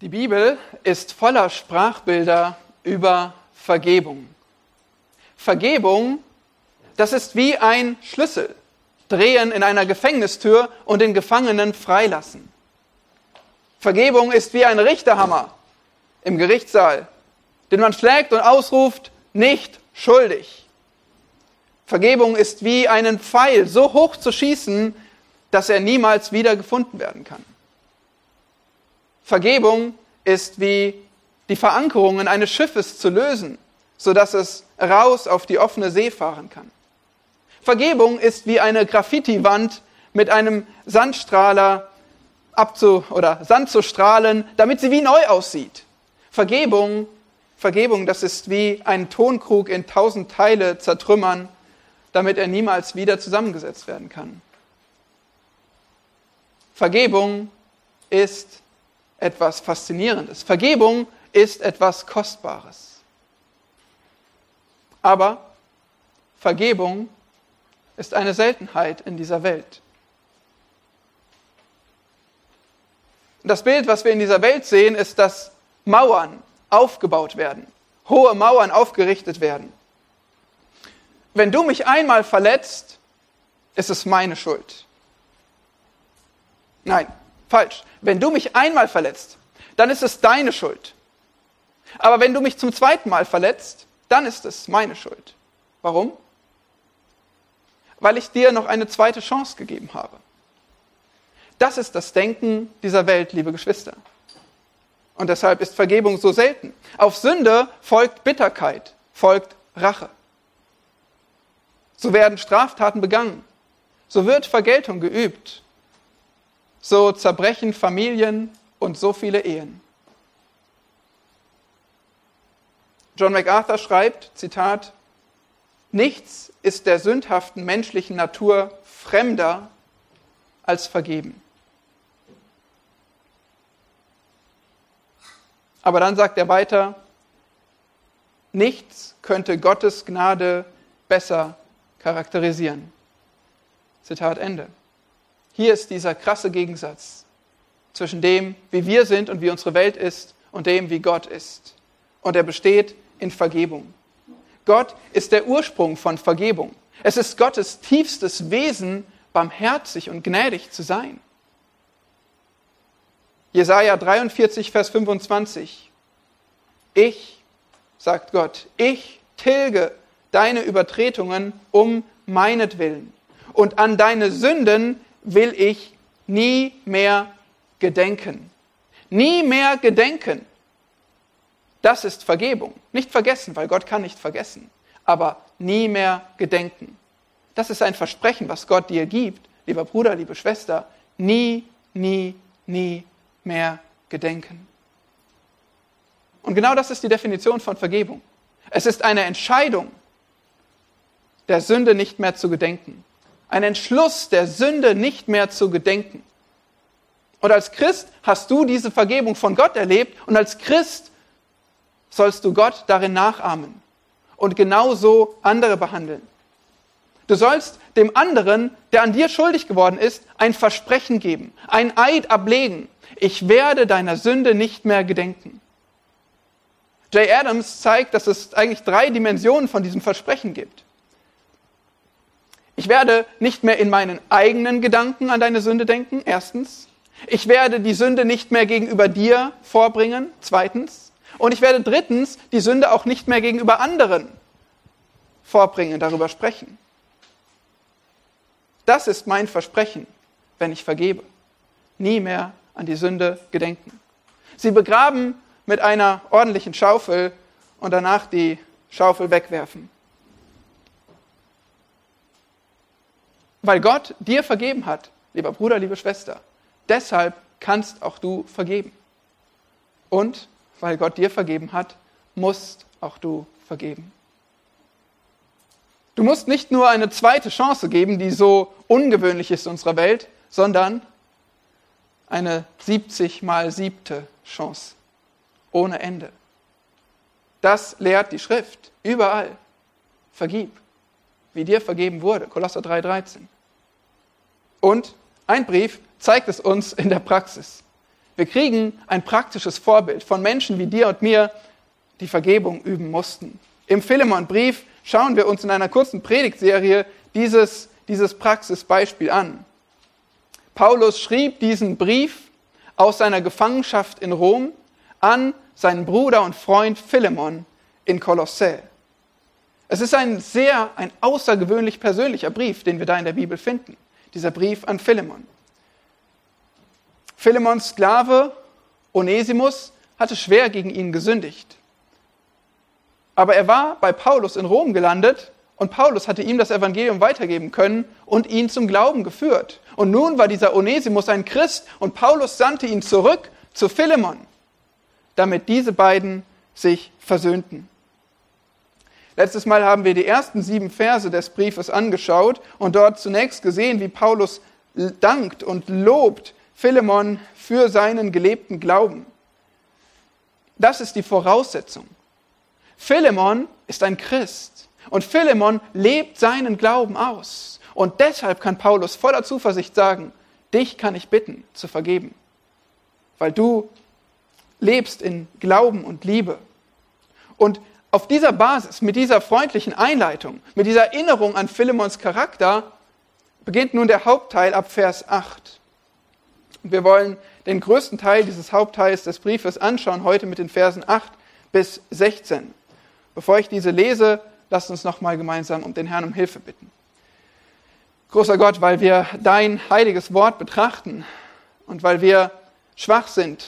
Die Bibel ist voller Sprachbilder über Vergebung. Vergebung, das ist wie ein Schlüssel. Drehen in einer Gefängnistür und den Gefangenen freilassen. Vergebung ist wie ein Richterhammer im Gerichtssaal, den man schlägt und ausruft, nicht schuldig. Vergebung ist wie einen Pfeil so hoch zu schießen, dass er niemals wieder gefunden werden kann. Vergebung ist wie die Verankerungen eines Schiffes zu lösen, sodass es raus auf die offene See fahren kann. Vergebung ist wie eine Graffiti-Wand mit einem Sandstrahler abzu oder Sand zu strahlen, damit sie wie neu aussieht. Vergebung, Vergebung, das ist wie ein Tonkrug in tausend Teile zertrümmern, damit er niemals wieder zusammengesetzt werden kann. Vergebung ist etwas Faszinierendes. Vergebung ist etwas Kostbares. Aber Vergebung ist eine Seltenheit in dieser Welt. Das Bild, was wir in dieser Welt sehen, ist, dass Mauern aufgebaut werden, hohe Mauern aufgerichtet werden. Wenn du mich einmal verletzt, ist es meine Schuld. Nein, falsch. Wenn du mich einmal verletzt, dann ist es deine Schuld. Aber wenn du mich zum zweiten Mal verletzt, dann ist es meine Schuld. Warum? Weil ich dir noch eine zweite Chance gegeben habe. Das ist das Denken dieser Welt, liebe Geschwister. Und deshalb ist Vergebung so selten. Auf Sünde folgt Bitterkeit, folgt Rache. So werden Straftaten begangen. So wird Vergeltung geübt so zerbrechen Familien und so viele Ehen. John MacArthur schreibt, Zitat, Nichts ist der sündhaften menschlichen Natur fremder als vergeben. Aber dann sagt er weiter, nichts könnte Gottes Gnade besser charakterisieren. Zitat Ende. Hier ist dieser krasse Gegensatz zwischen dem, wie wir sind und wie unsere Welt ist, und dem, wie Gott ist. Und er besteht in Vergebung. Gott ist der Ursprung von Vergebung. Es ist Gottes tiefstes Wesen, barmherzig und gnädig zu sein. Jesaja 43, Vers 25. Ich, sagt Gott, ich tilge deine Übertretungen um meinetwillen und an deine Sünden will ich nie mehr gedenken. Nie mehr gedenken. Das ist Vergebung. Nicht vergessen, weil Gott kann nicht vergessen. Aber nie mehr gedenken. Das ist ein Versprechen, was Gott dir gibt, lieber Bruder, liebe Schwester. Nie, nie, nie mehr gedenken. Und genau das ist die Definition von Vergebung. Es ist eine Entscheidung, der Sünde nicht mehr zu gedenken ein Entschluss der Sünde nicht mehr zu gedenken. Und als Christ hast du diese Vergebung von Gott erlebt und als Christ sollst du Gott darin nachahmen und genauso andere behandeln. Du sollst dem anderen, der an dir schuldig geworden ist, ein Versprechen geben, ein Eid ablegen. Ich werde deiner Sünde nicht mehr gedenken. Jay Adams zeigt, dass es eigentlich drei Dimensionen von diesem Versprechen gibt. Ich werde nicht mehr in meinen eigenen Gedanken an deine Sünde denken, erstens. Ich werde die Sünde nicht mehr gegenüber dir vorbringen, zweitens. Und ich werde drittens die Sünde auch nicht mehr gegenüber anderen vorbringen, darüber sprechen. Das ist mein Versprechen, wenn ich vergebe. Nie mehr an die Sünde gedenken. Sie begraben mit einer ordentlichen Schaufel und danach die Schaufel wegwerfen. Weil Gott dir vergeben hat, lieber Bruder, liebe Schwester. Deshalb kannst auch du vergeben. Und weil Gott dir vergeben hat, musst auch du vergeben. Du musst nicht nur eine zweite Chance geben, die so ungewöhnlich ist in unserer Welt, sondern eine 70 mal siebte Chance. Ohne Ende. Das lehrt die Schrift. Überall. Vergib wie dir vergeben wurde. Kolosser 3,13. Und ein Brief zeigt es uns in der Praxis. Wir kriegen ein praktisches Vorbild von Menschen wie dir und mir, die Vergebung üben mussten. Im Philemon-Brief schauen wir uns in einer kurzen Predigtserie dieses, dieses Praxisbeispiel an. Paulus schrieb diesen Brief aus seiner Gefangenschaft in Rom an seinen Bruder und Freund Philemon in Kolossä. Es ist ein sehr, ein außergewöhnlich persönlicher Brief, den wir da in der Bibel finden. Dieser Brief an Philemon. Philemons Sklave Onesimus hatte schwer gegen ihn gesündigt. Aber er war bei Paulus in Rom gelandet und Paulus hatte ihm das Evangelium weitergeben können und ihn zum Glauben geführt. Und nun war dieser Onesimus ein Christ und Paulus sandte ihn zurück zu Philemon, damit diese beiden sich versöhnten. Letztes Mal haben wir die ersten sieben Verse des Briefes angeschaut und dort zunächst gesehen, wie Paulus dankt und lobt Philemon für seinen gelebten Glauben. Das ist die Voraussetzung. Philemon ist ein Christ und Philemon lebt seinen Glauben aus. Und deshalb kann Paulus voller Zuversicht sagen, dich kann ich bitten zu vergeben, weil du lebst in Glauben und Liebe. Und auf dieser Basis, mit dieser freundlichen Einleitung, mit dieser Erinnerung an Philemons Charakter, beginnt nun der Hauptteil ab Vers 8. Wir wollen den größten Teil dieses Hauptteils des Briefes anschauen, heute mit den Versen 8 bis 16. Bevor ich diese lese, lasst uns nochmal gemeinsam um den Herrn um Hilfe bitten. Großer Gott, weil wir dein heiliges Wort betrachten und weil wir schwach sind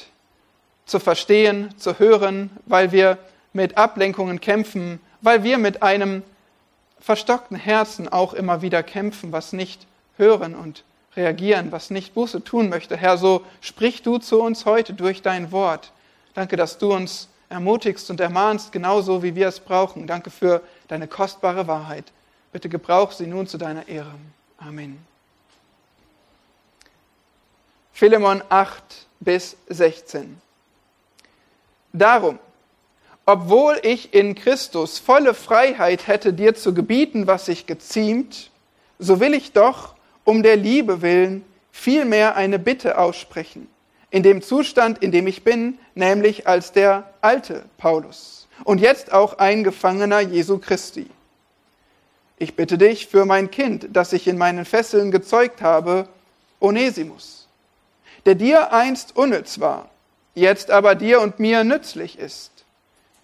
zu verstehen, zu hören, weil wir mit Ablenkungen kämpfen, weil wir mit einem verstockten Herzen auch immer wieder kämpfen, was nicht hören und reagieren, was nicht Buße tun möchte. Herr, so sprich du zu uns heute durch dein Wort. Danke, dass du uns ermutigst und ermahnst, genauso wie wir es brauchen. Danke für deine kostbare Wahrheit. Bitte gebrauch sie nun zu deiner Ehre. Amen. Philemon 8 bis 16. Darum, obwohl ich in Christus volle Freiheit hätte, dir zu gebieten, was sich geziemt, so will ich doch, um der Liebe willen vielmehr eine Bitte aussprechen, in dem Zustand, in dem ich bin, nämlich als der alte Paulus und jetzt auch ein Gefangener Jesu Christi. Ich bitte dich für mein Kind, das ich in meinen Fesseln gezeugt habe, Onesimus, der dir einst unnütz war, jetzt aber dir und mir nützlich ist.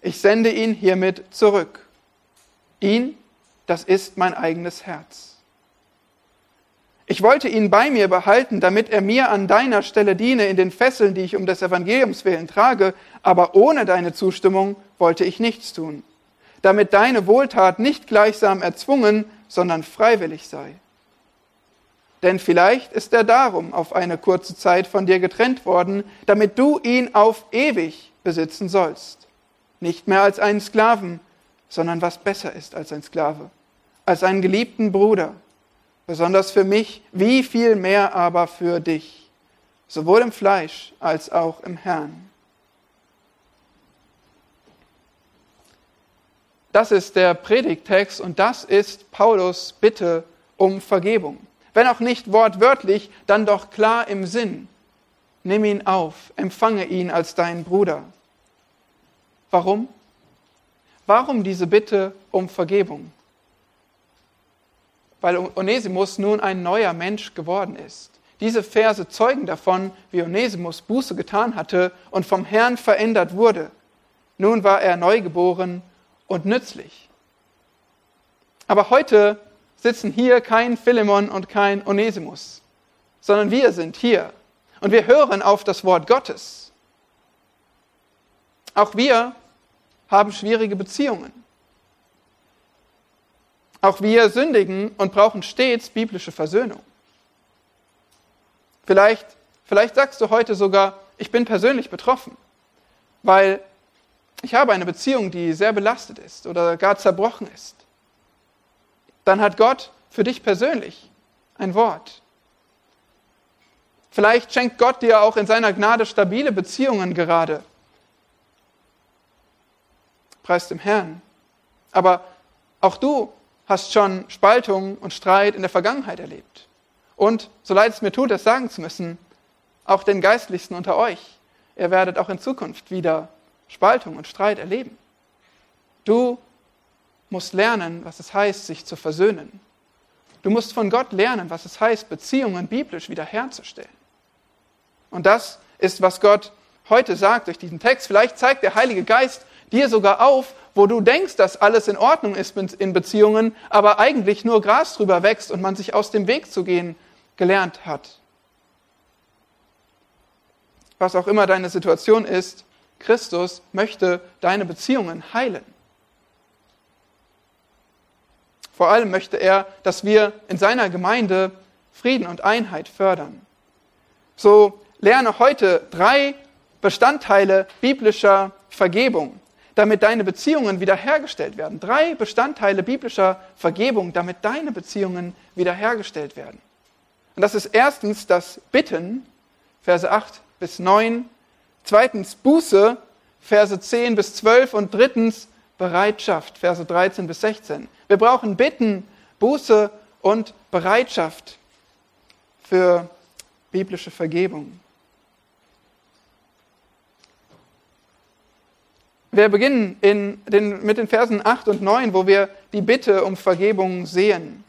Ich sende ihn hiermit zurück. Ihn, das ist mein eigenes Herz. Ich wollte ihn bei mir behalten, damit er mir an deiner Stelle diene in den Fesseln, die ich um des Evangeliums willen trage, aber ohne deine Zustimmung wollte ich nichts tun, damit deine Wohltat nicht gleichsam erzwungen, sondern freiwillig sei. Denn vielleicht ist er darum auf eine kurze Zeit von dir getrennt worden, damit du ihn auf ewig besitzen sollst. Nicht mehr als einen Sklaven, sondern was besser ist als ein Sklave, als einen geliebten Bruder besonders für mich, wie viel mehr aber für dich, sowohl im Fleisch als auch im Herrn. Das ist der Predigtext und das ist Paulus Bitte um Vergebung. Wenn auch nicht wortwörtlich, dann doch klar im Sinn. Nimm ihn auf, empfange ihn als deinen Bruder. Warum? Warum diese Bitte um Vergebung? weil Onesimus nun ein neuer Mensch geworden ist. Diese Verse zeugen davon, wie Onesimus Buße getan hatte und vom Herrn verändert wurde. Nun war er neugeboren und nützlich. Aber heute sitzen hier kein Philemon und kein Onesimus, sondern wir sind hier und wir hören auf das Wort Gottes. Auch wir haben schwierige Beziehungen. Auch wir sündigen und brauchen stets biblische Versöhnung. Vielleicht, vielleicht sagst du heute sogar, ich bin persönlich betroffen, weil ich habe eine Beziehung, die sehr belastet ist oder gar zerbrochen ist. Dann hat Gott für dich persönlich ein Wort. Vielleicht schenkt Gott dir auch in seiner Gnade stabile Beziehungen gerade. Preis dem Herrn. Aber auch du hast schon Spaltung und Streit in der Vergangenheit erlebt. Und, so leid es mir tut, das sagen zu müssen, auch den Geistlichsten unter euch ihr werdet auch in Zukunft wieder Spaltung und Streit erleben. Du musst lernen, was es heißt, sich zu versöhnen. Du musst von Gott lernen, was es heißt, Beziehungen biblisch wiederherzustellen. Und das ist, was Gott heute sagt durch diesen Text. Vielleicht zeigt der Heilige Geist dir sogar auf, wo du denkst, dass alles in Ordnung ist in Beziehungen, aber eigentlich nur Gras drüber wächst und man sich aus dem Weg zu gehen gelernt hat. Was auch immer deine Situation ist, Christus möchte deine Beziehungen heilen. Vor allem möchte er, dass wir in seiner Gemeinde Frieden und Einheit fördern. So lerne heute drei Bestandteile biblischer Vergebung, damit deine Beziehungen wiederhergestellt werden. Drei Bestandteile biblischer Vergebung, damit deine Beziehungen wiederhergestellt werden. Und das ist erstens das Bitten, Verse 8 bis 9. Zweitens Buße, Verse 10 bis 12. Und drittens Bereitschaft, Verse 13 bis 16. Wir brauchen Bitten, Buße und Bereitschaft für biblische Vergebung. Wir beginnen den, mit den Versen 8 und 9, wo wir die Bitte um Vergebung sehen.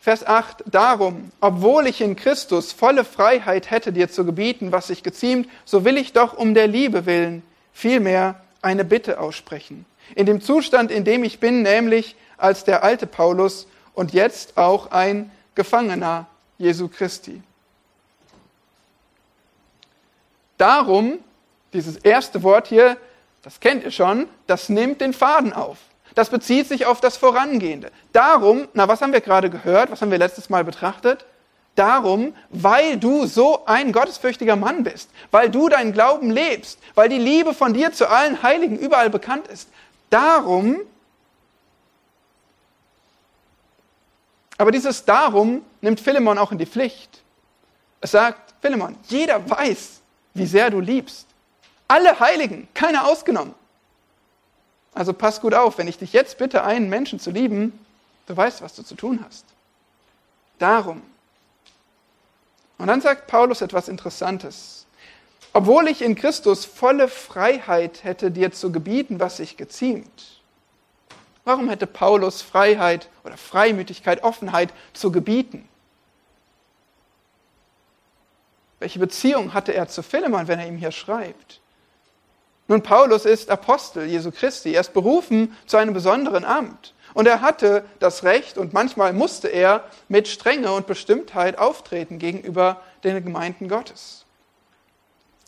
Vers 8, darum, obwohl ich in Christus volle Freiheit hätte, dir zu gebieten, was sich geziemt, so will ich doch um der Liebe willen vielmehr eine Bitte aussprechen. In dem Zustand, in dem ich bin, nämlich als der alte Paulus und jetzt auch ein Gefangener Jesu Christi. Darum, dieses erste Wort hier, das kennt ihr schon, das nimmt den Faden auf. Das bezieht sich auf das Vorangehende. Darum, na, was haben wir gerade gehört? Was haben wir letztes Mal betrachtet? Darum, weil du so ein gottesfürchtiger Mann bist, weil du deinen Glauben lebst, weil die Liebe von dir zu allen Heiligen überall bekannt ist. Darum, aber dieses Darum nimmt Philemon auch in die Pflicht. Es sagt, Philemon, jeder weiß, wie sehr du liebst. Alle Heiligen, keiner ausgenommen. Also pass gut auf, wenn ich dich jetzt bitte, einen Menschen zu lieben, du weißt, was du zu tun hast. Darum. Und dann sagt Paulus etwas Interessantes. Obwohl ich in Christus volle Freiheit hätte, dir zu gebieten, was sich geziemt. Warum hätte Paulus Freiheit oder Freimütigkeit, Offenheit zu gebieten? Welche Beziehung hatte er zu Philemon, wenn er ihm hier schreibt? Nun, Paulus ist Apostel Jesu Christi. Er ist berufen zu einem besonderen Amt. Und er hatte das Recht und manchmal musste er mit Strenge und Bestimmtheit auftreten gegenüber den Gemeinden Gottes.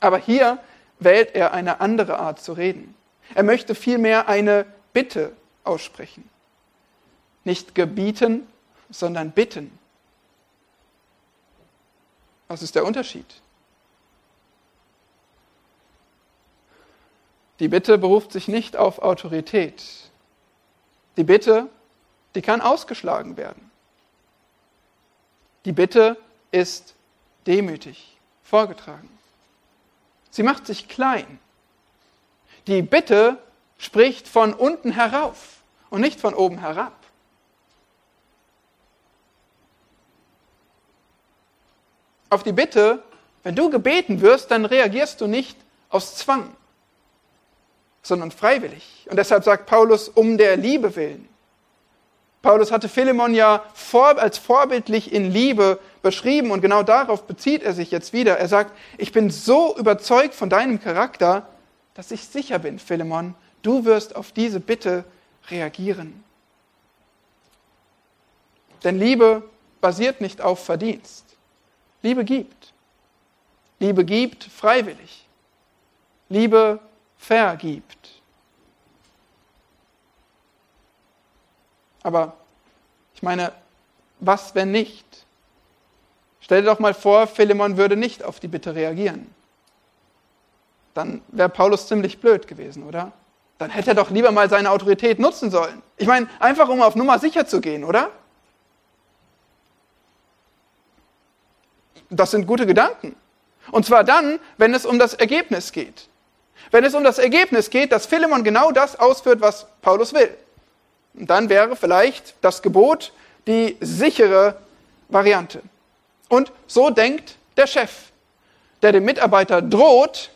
Aber hier wählt er eine andere Art zu reden. Er möchte vielmehr eine Bitte aussprechen. Nicht gebieten, sondern bitten. Was ist der Unterschied? Die Bitte beruft sich nicht auf Autorität. Die Bitte, die kann ausgeschlagen werden. Die Bitte ist demütig vorgetragen. Sie macht sich klein. Die Bitte spricht von unten herauf und nicht von oben herab. Auf die Bitte, wenn du gebeten wirst, dann reagierst du nicht aus Zwang sondern freiwillig. Und deshalb sagt Paulus, um der Liebe willen. Paulus hatte Philemon ja vor, als vorbildlich in Liebe beschrieben und genau darauf bezieht er sich jetzt wieder. Er sagt, ich bin so überzeugt von deinem Charakter, dass ich sicher bin, Philemon, du wirst auf diese Bitte reagieren. Denn Liebe basiert nicht auf Verdienst. Liebe gibt. Liebe gibt freiwillig. Liebe vergibt. Aber ich meine, was, wenn nicht? Stell dir doch mal vor, Philemon würde nicht auf die Bitte reagieren. Dann wäre Paulus ziemlich blöd gewesen, oder? Dann hätte er doch lieber mal seine Autorität nutzen sollen. Ich meine, einfach um auf Nummer sicher zu gehen, oder? Das sind gute Gedanken. Und zwar dann, wenn es um das Ergebnis geht. Wenn es um das Ergebnis geht, dass Philemon genau das ausführt, was Paulus will. Dann wäre vielleicht das Gebot die sichere Variante. Und so denkt der Chef, der dem Mitarbeiter droht,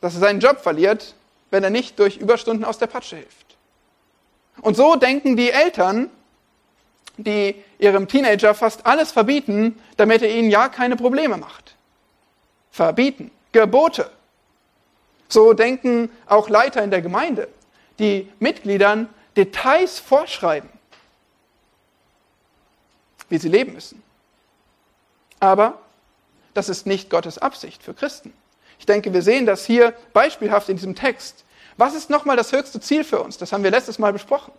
dass er seinen Job verliert, wenn er nicht durch Überstunden aus der Patsche hilft. Und so denken die Eltern, die ihrem Teenager fast alles verbieten, damit er ihnen ja keine Probleme macht. Verbieten, Gebote. So denken auch Leiter in der Gemeinde, die Mitgliedern Details vorschreiben, wie sie leben müssen. Aber das ist nicht Gottes Absicht für Christen. Ich denke, wir sehen das hier beispielhaft in diesem Text. Was ist nochmal das höchste Ziel für uns? Das haben wir letztes Mal besprochen.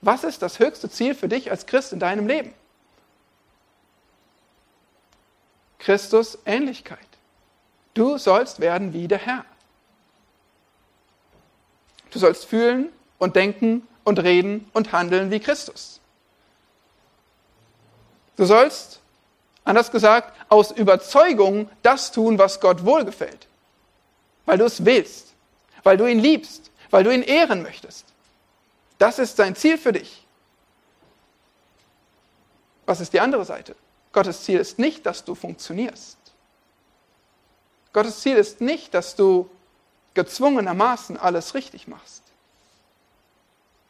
Was ist das höchste Ziel für dich als Christ in deinem Leben? Christus Ähnlichkeit. Du sollst werden wie der Herr. Du sollst fühlen und denken und reden und handeln wie Christus. Du sollst, anders gesagt, aus Überzeugung das tun, was Gott wohlgefällt. Weil du es willst, weil du ihn liebst, weil du ihn ehren möchtest. Das ist sein Ziel für dich. Was ist die andere Seite? Gottes Ziel ist nicht, dass du funktionierst. Gottes Ziel ist nicht, dass du gezwungenermaßen alles richtig machst,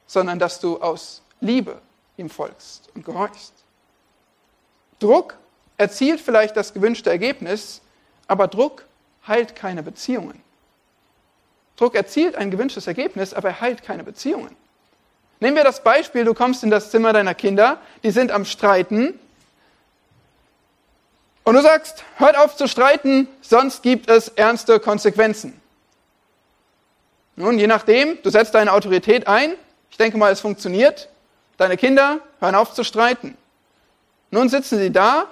sondern dass du aus Liebe ihm folgst und gehorchst. Druck erzielt vielleicht das gewünschte Ergebnis, aber Druck heilt keine Beziehungen. Druck erzielt ein gewünschtes Ergebnis, aber er heilt keine Beziehungen. Nehmen wir das Beispiel, du kommst in das Zimmer deiner Kinder, die sind am Streiten und du sagst, hört auf zu streiten, sonst gibt es ernste Konsequenzen. Nun, je nachdem, du setzt deine Autorität ein, ich denke mal, es funktioniert, deine Kinder hören auf zu streiten. Nun sitzen sie da,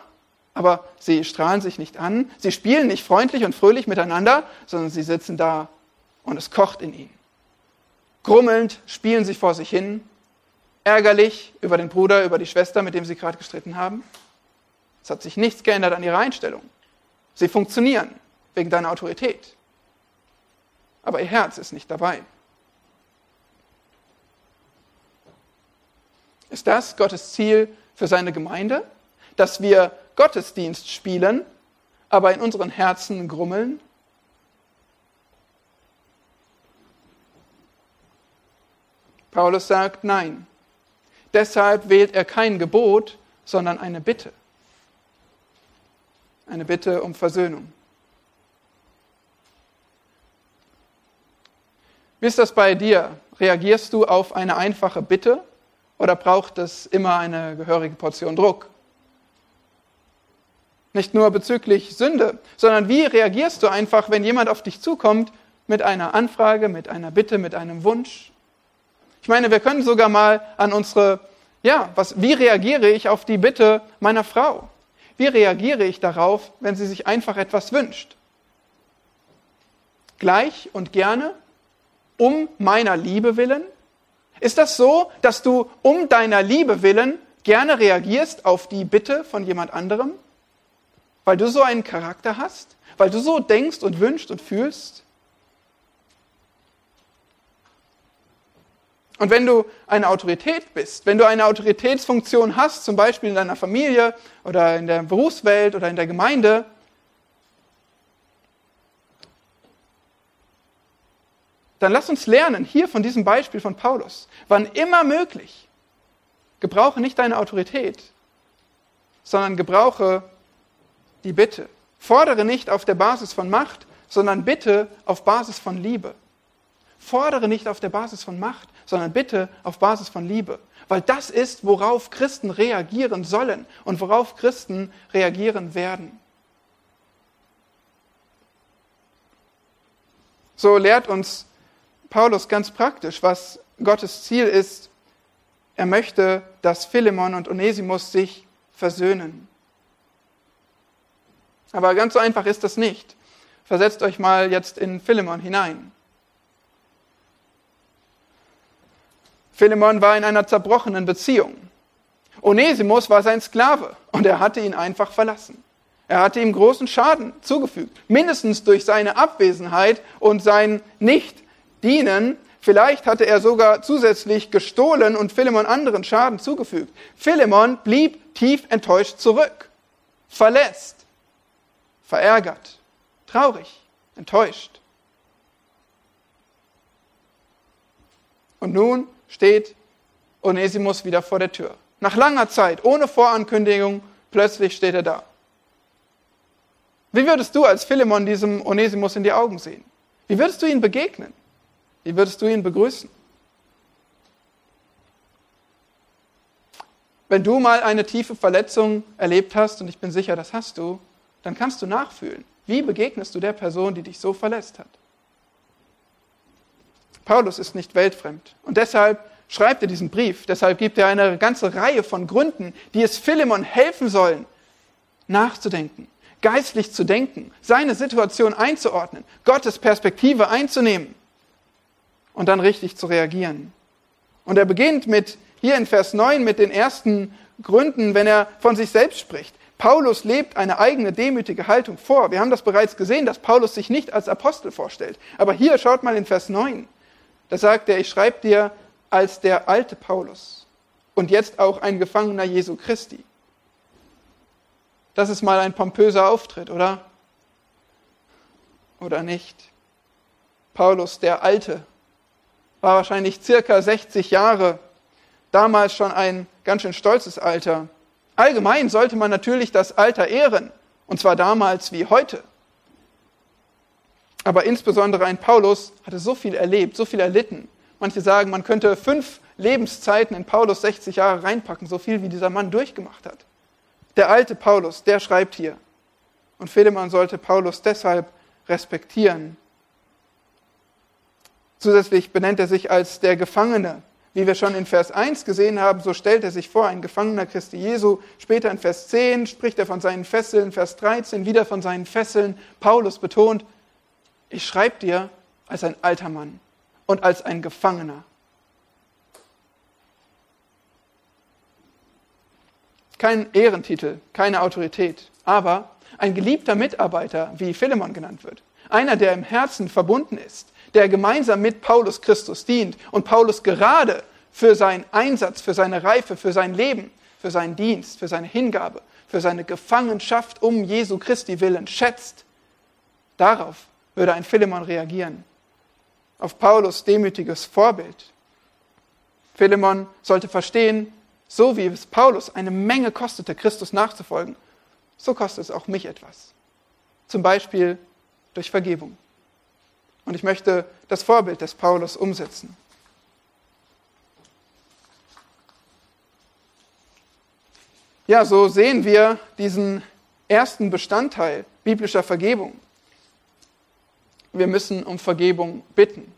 aber sie strahlen sich nicht an, sie spielen nicht freundlich und fröhlich miteinander, sondern sie sitzen da und es kocht in ihnen. Grummelnd spielen sie vor sich hin, ärgerlich über den Bruder, über die Schwester, mit dem sie gerade gestritten haben. Es hat sich nichts geändert an ihrer Einstellung. Sie funktionieren wegen deiner Autorität. Aber ihr Herz ist nicht dabei. Ist das Gottes Ziel für seine Gemeinde? Dass wir Gottesdienst spielen, aber in unseren Herzen grummeln? Paulus sagt nein. Deshalb wählt er kein Gebot, sondern eine Bitte. Eine Bitte um Versöhnung. Wie ist das bei dir? Reagierst du auf eine einfache Bitte oder braucht es immer eine gehörige Portion Druck? Nicht nur bezüglich Sünde, sondern wie reagierst du einfach, wenn jemand auf dich zukommt mit einer Anfrage, mit einer Bitte, mit einem Wunsch? Ich meine, wir können sogar mal an unsere, ja, was, wie reagiere ich auf die Bitte meiner Frau? Wie reagiere ich darauf, wenn sie sich einfach etwas wünscht? Gleich und gerne? Um meiner Liebe willen? Ist das so, dass du um deiner Liebe willen gerne reagierst auf die Bitte von jemand anderem? Weil du so einen Charakter hast? Weil du so denkst und wünschst und fühlst? Und wenn du eine Autorität bist, wenn du eine Autoritätsfunktion hast, zum Beispiel in deiner Familie oder in der Berufswelt oder in der Gemeinde, dann lass uns lernen, hier von diesem Beispiel von Paulus, wann immer möglich, gebrauche nicht deine Autorität, sondern gebrauche die Bitte. Fordere nicht auf der Basis von Macht, sondern bitte auf Basis von Liebe. Fordere nicht auf der Basis von Macht, sondern bitte auf Basis von Liebe. Weil das ist, worauf Christen reagieren sollen und worauf Christen reagieren werden. So lehrt uns Paulus ganz praktisch, was Gottes Ziel ist. Er möchte, dass Philemon und Onesimus sich versöhnen. Aber ganz so einfach ist das nicht. Versetzt euch mal jetzt in Philemon hinein. Philemon war in einer zerbrochenen Beziehung. Onesimus war sein Sklave und er hatte ihn einfach verlassen. Er hatte ihm großen Schaden zugefügt, mindestens durch seine Abwesenheit und sein dienen. Vielleicht hatte er sogar zusätzlich gestohlen und Philemon anderen Schaden zugefügt. Philemon blieb tief enttäuscht zurück, verletzt, verärgert, traurig, enttäuscht. Und nun steht Onesimus wieder vor der Tür. Nach langer Zeit, ohne Vorankündigung, plötzlich steht er da. Wie würdest du als Philemon diesem Onesimus in die Augen sehen? Wie würdest du ihn begegnen? Wie würdest du ihn begrüßen? Wenn du mal eine tiefe Verletzung erlebt hast, und ich bin sicher, das hast du, dann kannst du nachfühlen. Wie begegnest du der Person, die dich so verletzt hat? Paulus ist nicht weltfremd. Und deshalb schreibt er diesen Brief. Deshalb gibt er eine ganze Reihe von Gründen, die es Philemon helfen sollen, nachzudenken, geistlich zu denken, seine Situation einzuordnen, Gottes Perspektive einzunehmen und dann richtig zu reagieren. Und er beginnt mit hier in Vers 9 mit den ersten Gründen, wenn er von sich selbst spricht. Paulus lebt eine eigene demütige Haltung vor. Wir haben das bereits gesehen, dass Paulus sich nicht als Apostel vorstellt. Aber hier schaut mal in Vers 9. Da sagt er, ich schreibe dir als der alte Paulus und jetzt auch ein Gefangener Jesu Christi. Das ist mal ein pompöser Auftritt, oder? Oder nicht? Paulus, der Alte, war wahrscheinlich circa 60 Jahre damals schon ein ganz schön stolzes Alter. Allgemein sollte man natürlich das Alter ehren, und zwar damals wie heute. Aber insbesondere ein Paulus hatte so viel erlebt, so viel erlitten. Manche sagen, man könnte fünf Lebenszeiten in Paulus 60 Jahre reinpacken, so viel wie dieser Mann durchgemacht hat. Der alte Paulus, der schreibt hier. Und Philemon sollte Paulus deshalb respektieren. Zusätzlich benennt er sich als der Gefangene, wie wir schon in Vers 1 gesehen haben, so stellt er sich vor, ein Gefangener Christi Jesu. Später in Vers 10 spricht er von seinen Fesseln, Vers 13 wieder von seinen Fesseln. Paulus betont, ich schreibe dir als ein alter Mann und als ein Gefangener. Kein Ehrentitel, keine Autorität, aber ein geliebter Mitarbeiter, wie Philemon genannt wird. Einer, der im Herzen verbunden ist, der gemeinsam mit Paulus Christus dient und Paulus gerade für seinen Einsatz, für seine Reife, für sein Leben, für seinen Dienst, für seine Hingabe, für seine Gefangenschaft um Jesu Christi willen schätzt. Darauf würde ein Philemon reagieren. Auf Paulus demütiges Vorbild. Philemon sollte verstehen, so wie es Paulus eine Menge kostete, Christus nachzufolgen, so kostet es auch mich etwas. Zum Beispiel durch Vergebung. Und ich möchte das Vorbild des Paulus umsetzen. Ja, so sehen wir diesen ersten Bestandteil biblischer Vergebung. Wir müssen um Vergebung bitten.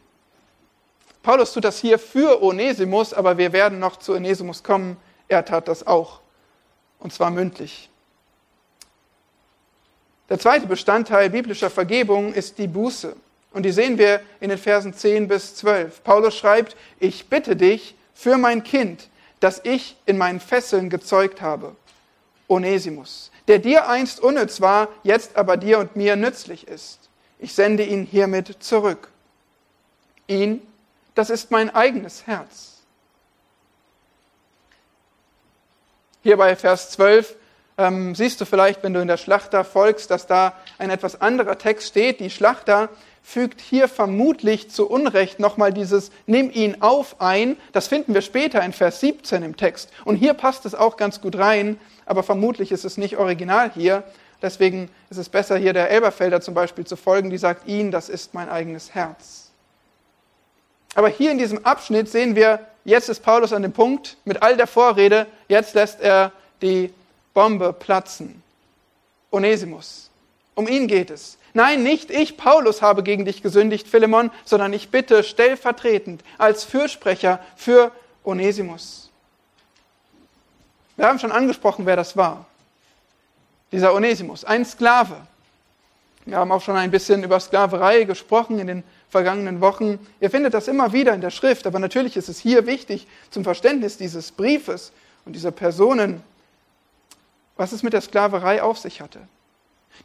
Paulus tut das hier für Onesimus, aber wir werden noch zu Onesimus kommen. Er tat das auch, und zwar mündlich. Der zweite Bestandteil biblischer Vergebung ist die Buße. Und die sehen wir in den Versen 10 bis 12. Paulus schreibt, ich bitte dich für mein Kind, das ich in meinen Fesseln gezeugt habe, Onesimus, der dir einst unnütz war, jetzt aber dir und mir nützlich ist. Ich sende ihn hiermit zurück. Ihn, das ist mein eigenes Herz. Hier bei Vers 12 ähm, siehst du vielleicht, wenn du in der Schlachter folgst, dass da ein etwas anderer Text steht. Die Schlachter fügt hier vermutlich zu Unrecht nochmal dieses Nimm ihn auf ein. Das finden wir später in Vers 17 im Text. Und hier passt es auch ganz gut rein, aber vermutlich ist es nicht original hier. Deswegen ist es besser, hier der Elberfelder zum Beispiel zu folgen, die sagt, ihn, das ist mein eigenes Herz. Aber hier in diesem Abschnitt sehen wir, jetzt ist Paulus an dem Punkt, mit all der Vorrede, jetzt lässt er die Bombe platzen. Onesimus. Um ihn geht es. Nein, nicht ich, Paulus, habe gegen dich gesündigt, Philemon, sondern ich bitte stellvertretend als Fürsprecher für Onesimus. Wir haben schon angesprochen, wer das war. Dieser Onesimus, ein Sklave. Wir haben auch schon ein bisschen über Sklaverei gesprochen in den vergangenen Wochen. Ihr findet das immer wieder in der Schrift, aber natürlich ist es hier wichtig zum Verständnis dieses Briefes und dieser Personen, was es mit der Sklaverei auf sich hatte.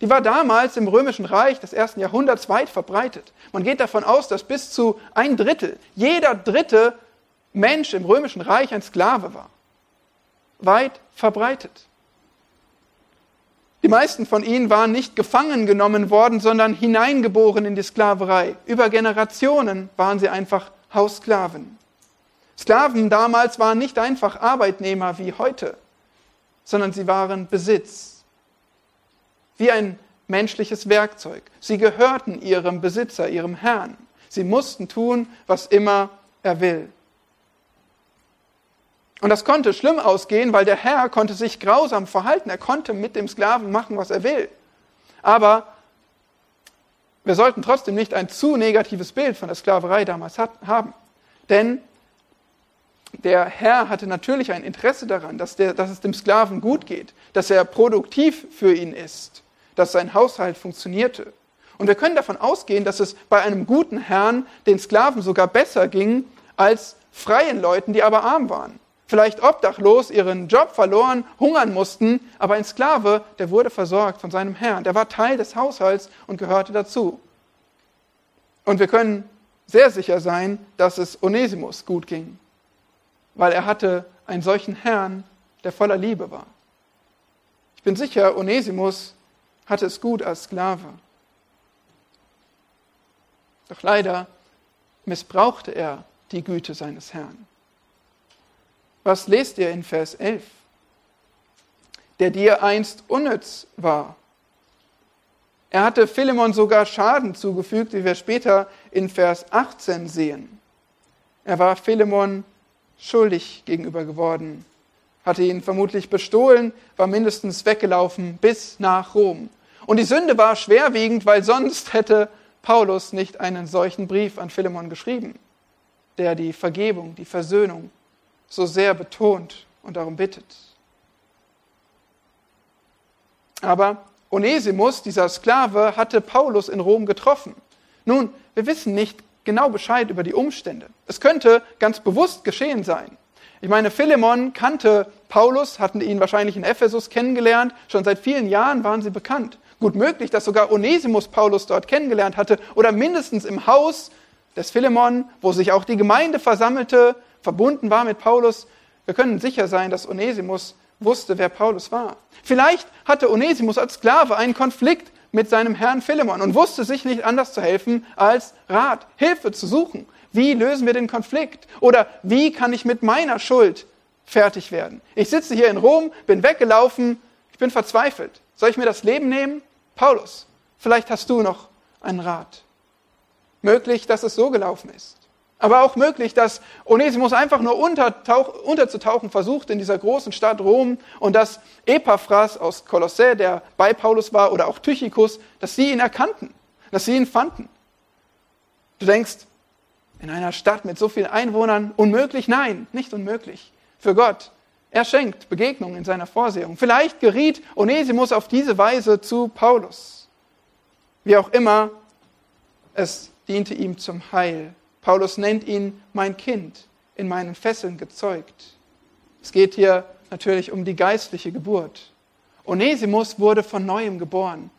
Die war damals im Römischen Reich des ersten Jahrhunderts weit verbreitet. Man geht davon aus, dass bis zu ein Drittel, jeder dritte Mensch im Römischen Reich ein Sklave war. Weit verbreitet. Die meisten von ihnen waren nicht gefangen genommen worden, sondern hineingeboren in die Sklaverei. Über Generationen waren sie einfach Haussklaven. Sklaven damals waren nicht einfach Arbeitnehmer wie heute, sondern sie waren Besitz, wie ein menschliches Werkzeug. Sie gehörten ihrem Besitzer, ihrem Herrn. Sie mussten tun, was immer er will. Und das konnte schlimm ausgehen, weil der Herr konnte sich grausam verhalten. Er konnte mit dem Sklaven machen, was er will. Aber wir sollten trotzdem nicht ein zu negatives Bild von der Sklaverei damals haben. Denn der Herr hatte natürlich ein Interesse daran, dass, der, dass es dem Sklaven gut geht, dass er produktiv für ihn ist, dass sein Haushalt funktionierte. Und wir können davon ausgehen, dass es bei einem guten Herrn den Sklaven sogar besser ging als freien Leuten, die aber arm waren. Vielleicht obdachlos, ihren Job verloren, hungern mussten, aber ein Sklave, der wurde versorgt von seinem Herrn. Der war Teil des Haushalts und gehörte dazu. Und wir können sehr sicher sein, dass es Onesimus gut ging weil er hatte einen solchen Herrn, der voller Liebe war. Ich bin sicher, Onesimus hatte es gut als Sklave. Doch leider missbrauchte er die Güte seines Herrn. Was lest ihr in Vers 11? Der dir einst unnütz war. Er hatte Philemon sogar Schaden zugefügt, wie wir später in Vers 18 sehen. Er war Philemon schuldig gegenüber geworden, hatte ihn vermutlich bestohlen, war mindestens weggelaufen bis nach Rom. Und die Sünde war schwerwiegend, weil sonst hätte Paulus nicht einen solchen Brief an Philemon geschrieben, der die Vergebung, die Versöhnung so sehr betont und darum bittet. Aber Onesimus, dieser Sklave, hatte Paulus in Rom getroffen. Nun, wir wissen nicht genau Bescheid über die Umstände. Es könnte ganz bewusst geschehen sein. Ich meine, Philemon kannte Paulus, hatten ihn wahrscheinlich in Ephesus kennengelernt, schon seit vielen Jahren waren sie bekannt. Gut möglich, dass sogar Onesimus Paulus dort kennengelernt hatte oder mindestens im Haus des Philemon, wo sich auch die Gemeinde versammelte, verbunden war mit Paulus. Wir können sicher sein, dass Onesimus wusste, wer Paulus war. Vielleicht hatte Onesimus als Sklave einen Konflikt mit seinem Herrn Philemon und wusste sich nicht anders zu helfen, als Rat, Hilfe zu suchen. Wie lösen wir den Konflikt? Oder wie kann ich mit meiner Schuld fertig werden? Ich sitze hier in Rom, bin weggelaufen, ich bin verzweifelt. Soll ich mir das Leben nehmen? Paulus, vielleicht hast du noch einen Rat. Möglich, dass es so gelaufen ist. Aber auch möglich, dass Onesimus einfach nur unterzutauchen versucht in dieser großen Stadt Rom und dass Epaphras aus Kolossä, der bei Paulus war, oder auch Tychicus, dass sie ihn erkannten, dass sie ihn fanden. Du denkst, in einer Stadt mit so vielen Einwohnern, unmöglich? Nein, nicht unmöglich. Für Gott. Er schenkt Begegnungen in seiner Vorsehung. Vielleicht geriet Onesimus auf diese Weise zu Paulus. Wie auch immer, es diente ihm zum Heil Paulus nennt ihn mein Kind, in meinen Fesseln gezeugt. Es geht hier natürlich um die geistliche Geburt. Onesimus wurde von neuem geboren.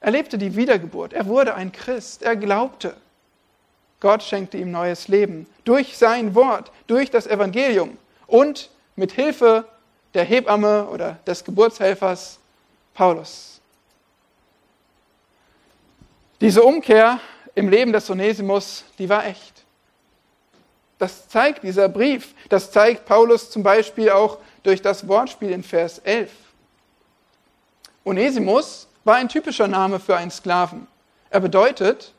Er lebte die Wiedergeburt. Er wurde ein Christ. Er glaubte. Gott schenkte ihm neues Leben durch sein Wort, durch das Evangelium und mit Hilfe der Hebamme oder des Geburtshelfers Paulus. Diese Umkehr im Leben des Onesimus, die war echt. Das zeigt dieser Brief. Das zeigt Paulus zum Beispiel auch durch das Wortspiel in Vers 11. Onesimus war ein typischer Name für einen Sklaven. Er bedeutet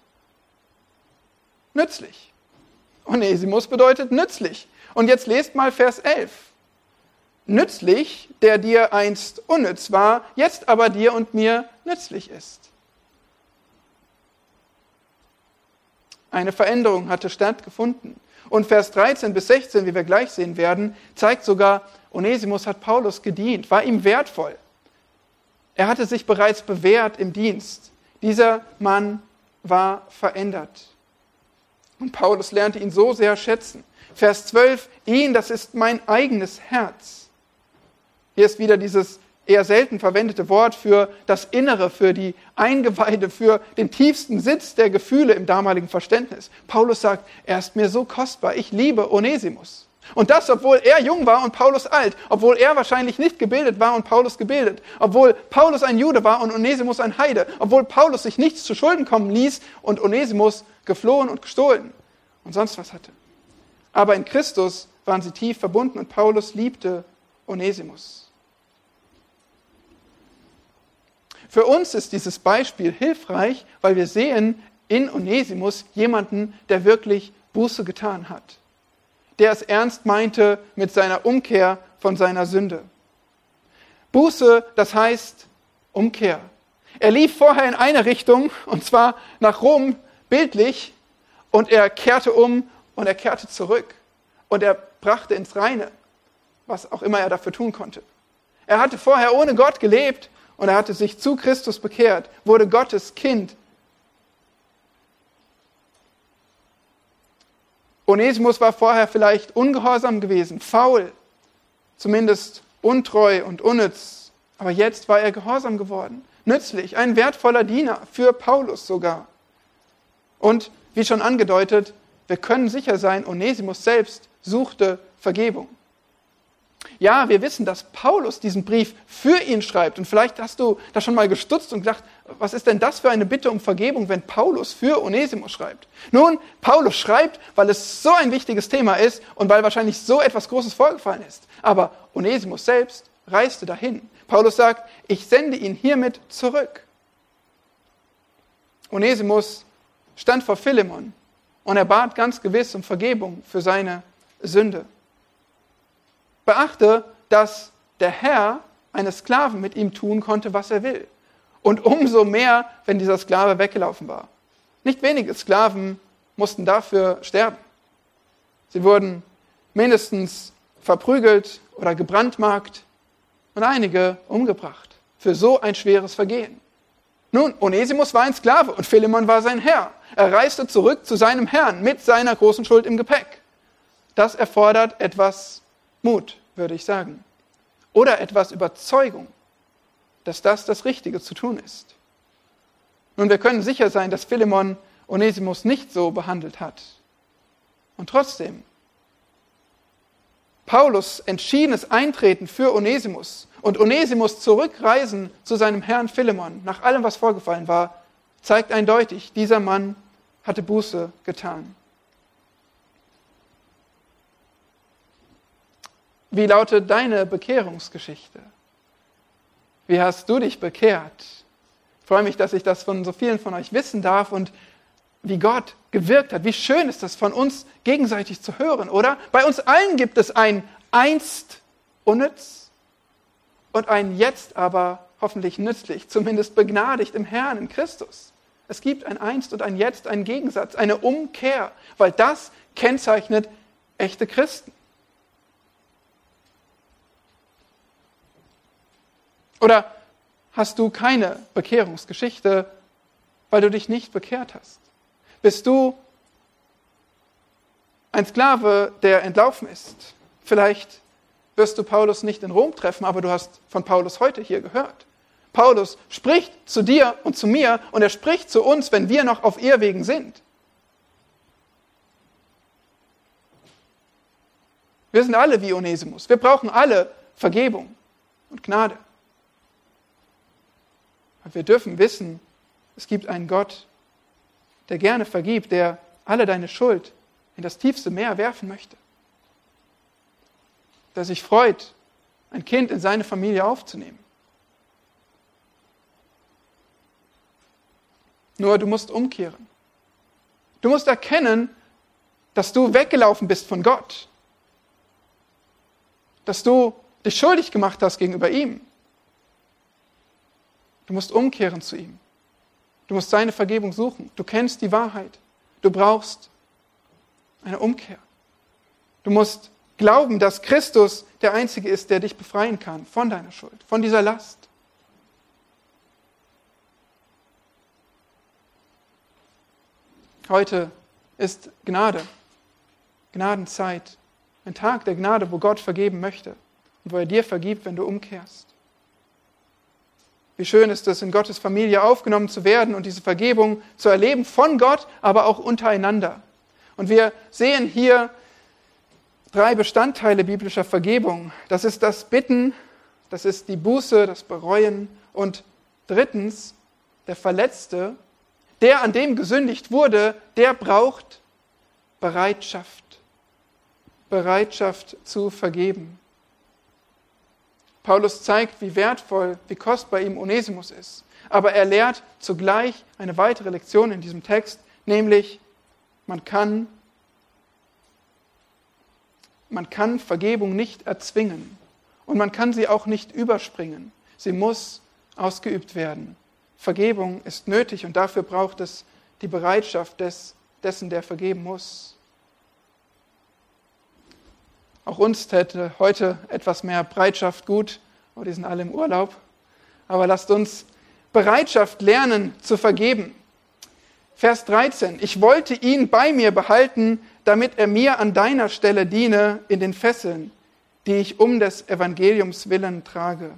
nützlich. Onesimus bedeutet nützlich. Und jetzt lest mal Vers 11. Nützlich, der dir einst unnütz war, jetzt aber dir und mir nützlich ist. Eine Veränderung hatte stattgefunden. Und Vers 13 bis 16, wie wir gleich sehen werden, zeigt sogar, Onesimus hat Paulus gedient, war ihm wertvoll. Er hatte sich bereits bewährt im Dienst. Dieser Mann war verändert. Und Paulus lernte ihn so sehr schätzen. Vers 12, ihn, das ist mein eigenes Herz. Hier ist wieder dieses eher selten verwendete Wort für das Innere, für die Eingeweide, für den tiefsten Sitz der Gefühle im damaligen Verständnis. Paulus sagt, er ist mir so kostbar, ich liebe Onesimus. Und das, obwohl er jung war und Paulus alt, obwohl er wahrscheinlich nicht gebildet war und Paulus gebildet, obwohl Paulus ein Jude war und Onesimus ein Heide, obwohl Paulus sich nichts zu Schulden kommen ließ und Onesimus geflohen und gestohlen und sonst was hatte. Aber in Christus waren sie tief verbunden und Paulus liebte Onesimus. Für uns ist dieses Beispiel hilfreich, weil wir sehen in Onesimus jemanden, der wirklich Buße getan hat, der es ernst meinte mit seiner Umkehr von seiner Sünde. Buße, das heißt Umkehr. Er lief vorher in eine Richtung, und zwar nach Rom, bildlich, und er kehrte um und er kehrte zurück. Und er brachte ins Reine, was auch immer er dafür tun konnte. Er hatte vorher ohne Gott gelebt und er hatte sich zu Christus bekehrt, wurde Gottes Kind. Onesimus war vorher vielleicht ungehorsam gewesen, faul, zumindest untreu und unnütz, aber jetzt war er gehorsam geworden, nützlich, ein wertvoller Diener, für Paulus sogar. Und wie schon angedeutet, wir können sicher sein, Onesimus selbst suchte Vergebung. Ja, wir wissen, dass Paulus diesen Brief für ihn schreibt. Und vielleicht hast du da schon mal gestutzt und gedacht, was ist denn das für eine Bitte um Vergebung, wenn Paulus für Onesimus schreibt? Nun, Paulus schreibt, weil es so ein wichtiges Thema ist und weil wahrscheinlich so etwas Großes vorgefallen ist. Aber Onesimus selbst reiste dahin. Paulus sagt, ich sende ihn hiermit zurück. Onesimus stand vor Philemon und er bat ganz gewiss um Vergebung für seine Sünde. Beachte, dass der Herr eines Sklaven mit ihm tun konnte, was er will. Und umso mehr, wenn dieser Sklave weggelaufen war. Nicht wenige Sklaven mussten dafür sterben. Sie wurden mindestens verprügelt oder gebrandmarkt und einige umgebracht für so ein schweres Vergehen. Nun, Onesimus war ein Sklave und Philemon war sein Herr. Er reiste zurück zu seinem Herrn mit seiner großen Schuld im Gepäck. Das erfordert etwas Mut, würde ich sagen. Oder etwas Überzeugung, dass das das Richtige zu tun ist. Nun, wir können sicher sein, dass Philemon Onesimus nicht so behandelt hat. Und trotzdem, Paulus entschiedenes Eintreten für Onesimus und Onesimus zurückreisen zu seinem Herrn Philemon, nach allem, was vorgefallen war, zeigt eindeutig, dieser Mann hatte Buße getan. Wie lautet deine Bekehrungsgeschichte? Wie hast du dich bekehrt? Ich freue mich, dass ich das von so vielen von euch wissen darf und wie Gott gewirkt hat. Wie schön ist das von uns gegenseitig zu hören, oder? Bei uns allen gibt es ein einst unnütz und ein jetzt aber hoffentlich nützlich, zumindest begnadigt im Herrn, in Christus. Es gibt ein einst und ein jetzt, einen Gegensatz, eine Umkehr, weil das kennzeichnet echte Christen. Oder hast du keine Bekehrungsgeschichte, weil du dich nicht bekehrt hast? Bist du ein Sklave, der entlaufen ist? Vielleicht wirst du Paulus nicht in Rom treffen, aber du hast von Paulus heute hier gehört. Paulus spricht zu dir und zu mir und er spricht zu uns, wenn wir noch auf Irrwegen sind. Wir sind alle wie Onesimus. Wir brauchen alle Vergebung und Gnade. Aber wir dürfen wissen, es gibt einen Gott, der gerne vergibt, der alle deine Schuld in das tiefste Meer werfen möchte. Der sich freut, ein Kind in seine Familie aufzunehmen. Nur du musst umkehren. Du musst erkennen, dass du weggelaufen bist von Gott. Dass du dich schuldig gemacht hast gegenüber ihm. Du musst umkehren zu ihm. Du musst seine Vergebung suchen. Du kennst die Wahrheit. Du brauchst eine Umkehr. Du musst glauben, dass Christus der Einzige ist, der dich befreien kann von deiner Schuld, von dieser Last. Heute ist Gnade, Gnadenzeit, ein Tag der Gnade, wo Gott vergeben möchte und wo er dir vergibt, wenn du umkehrst. Wie schön ist es, in Gottes Familie aufgenommen zu werden und diese Vergebung zu erleben von Gott, aber auch untereinander. Und wir sehen hier drei Bestandteile biblischer Vergebung. Das ist das Bitten, das ist die Buße, das Bereuen und drittens der Verletzte, der an dem gesündigt wurde, der braucht Bereitschaft. Bereitschaft zu vergeben. Paulus zeigt, wie wertvoll, wie kostbar ihm Onesimus ist. Aber er lehrt zugleich eine weitere Lektion in diesem Text, nämlich man kann, man kann Vergebung nicht erzwingen und man kann sie auch nicht überspringen. Sie muss ausgeübt werden. Vergebung ist nötig und dafür braucht es die Bereitschaft des, dessen, der vergeben muss. Auch uns täte heute etwas mehr Bereitschaft gut, aber die sind alle im Urlaub. Aber lasst uns Bereitschaft lernen zu vergeben. Vers 13. Ich wollte ihn bei mir behalten, damit er mir an deiner Stelle diene in den Fesseln, die ich um des Evangeliums willen trage.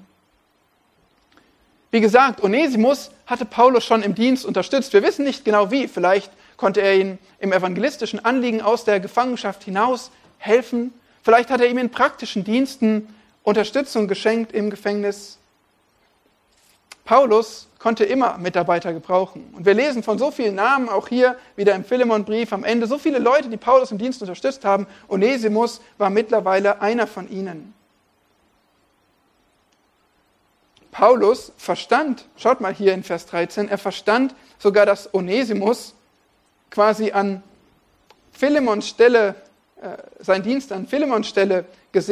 Wie gesagt, Onesimus hatte Paulus schon im Dienst unterstützt. Wir wissen nicht genau wie. Vielleicht konnte er ihn im evangelistischen Anliegen aus der Gefangenschaft hinaus helfen. Vielleicht hat er ihm in praktischen Diensten Unterstützung geschenkt im Gefängnis. Paulus konnte immer Mitarbeiter gebrauchen. Und wir lesen von so vielen Namen, auch hier wieder im Philemonbrief am Ende, so viele Leute, die Paulus im Dienst unterstützt haben. Onesimus war mittlerweile einer von ihnen. Paulus verstand, schaut mal hier in Vers 13, er verstand sogar, dass Onesimus quasi an Philemons Stelle, sein Dienst an Philemons Stelle